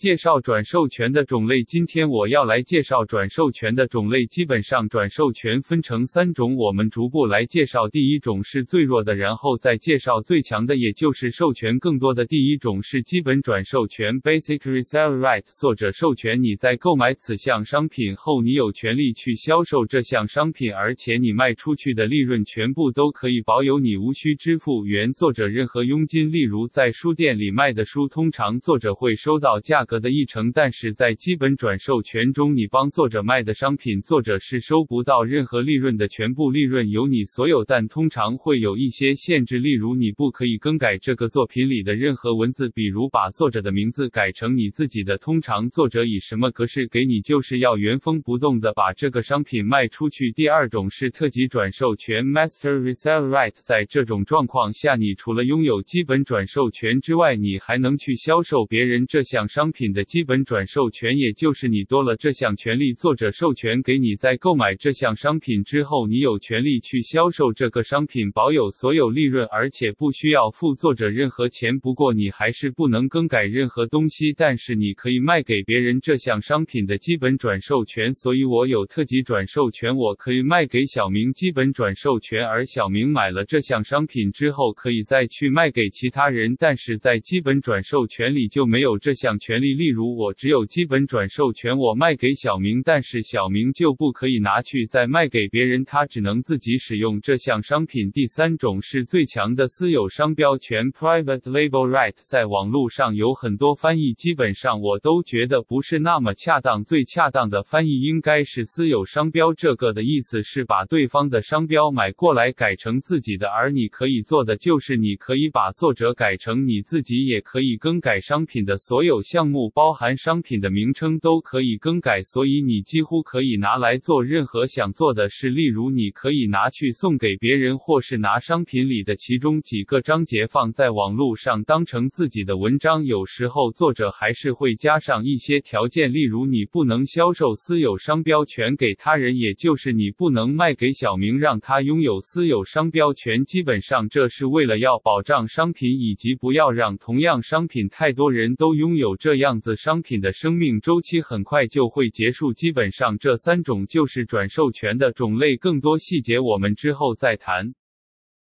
介绍转授权的种类，今天我要来介绍转授权的种类。基本上，转授权分成三种，我们逐步来介绍。第一种是最弱的，然后再介绍最强的，也就是授权更多的。第一种是基本转授权 （Basic Resale Right），作者授权你在购买此项商品后，你有权利去销售这项商品，而且你卖出去的利润全部都可以保有，你无需支付原作者任何佣金。例如，在书店里卖的书，通常作者会收到价格。的一成，但是在基本转授权中，你帮作者卖的商品，作者是收不到任何利润的，全部利润由你所有。但通常会有一些限制，例如你不可以更改这个作品里的任何文字，比如把作者的名字改成你自己的。通常作者以什么格式给你，就是要原封不动的把这个商品卖出去。第二种是特级转授权 （Master Resale Right），在这种状况下，你除了拥有基本转授权之外，你还能去销售别人这项商品。品的基本转授权，也就是你多了这项权利。作者授权给你，在购买这项商品之后，你有权利去销售这个商品，保有所有利润，而且不需要付作者任何钱。不过你还是不能更改任何东西，但是你可以卖给别人这项商品的基本转授权。所以我有特级转授权，我可以卖给小明基本转授权，而小明买了这项商品之后，可以再去卖给其他人。但是在基本转授权里就没有这项权利。例如，我只有基本转授权，我卖给小明，但是小明就不可以拿去再卖给别人，他只能自己使用这项商品。第三种是最强的私有商标权 （Private Label Right）。在网络上有很多翻译，基本上我都觉得不是那么恰当。最恰当的翻译应该是私有商标，这个的意思是把对方的商标买过来改成自己的，而你可以做的就是你可以把作者改成你自己，也可以更改商品的所有项目。不包含商品的名称都可以更改，所以你几乎可以拿来做任何想做的事。例如，你可以拿去送给别人，或是拿商品里的其中几个章节放在网络上当成自己的文章。有时候作者还是会加上一些条件，例如你不能销售私有商标权给他人，也就是你不能卖给小明让他拥有私有商标权。基本上这是为了要保障商品以及不要让同样商品太多人都拥有这样样。子商品的生命周期很快就会结束，基本上这三种就是转授权的种类，更多细节我们之后再谈。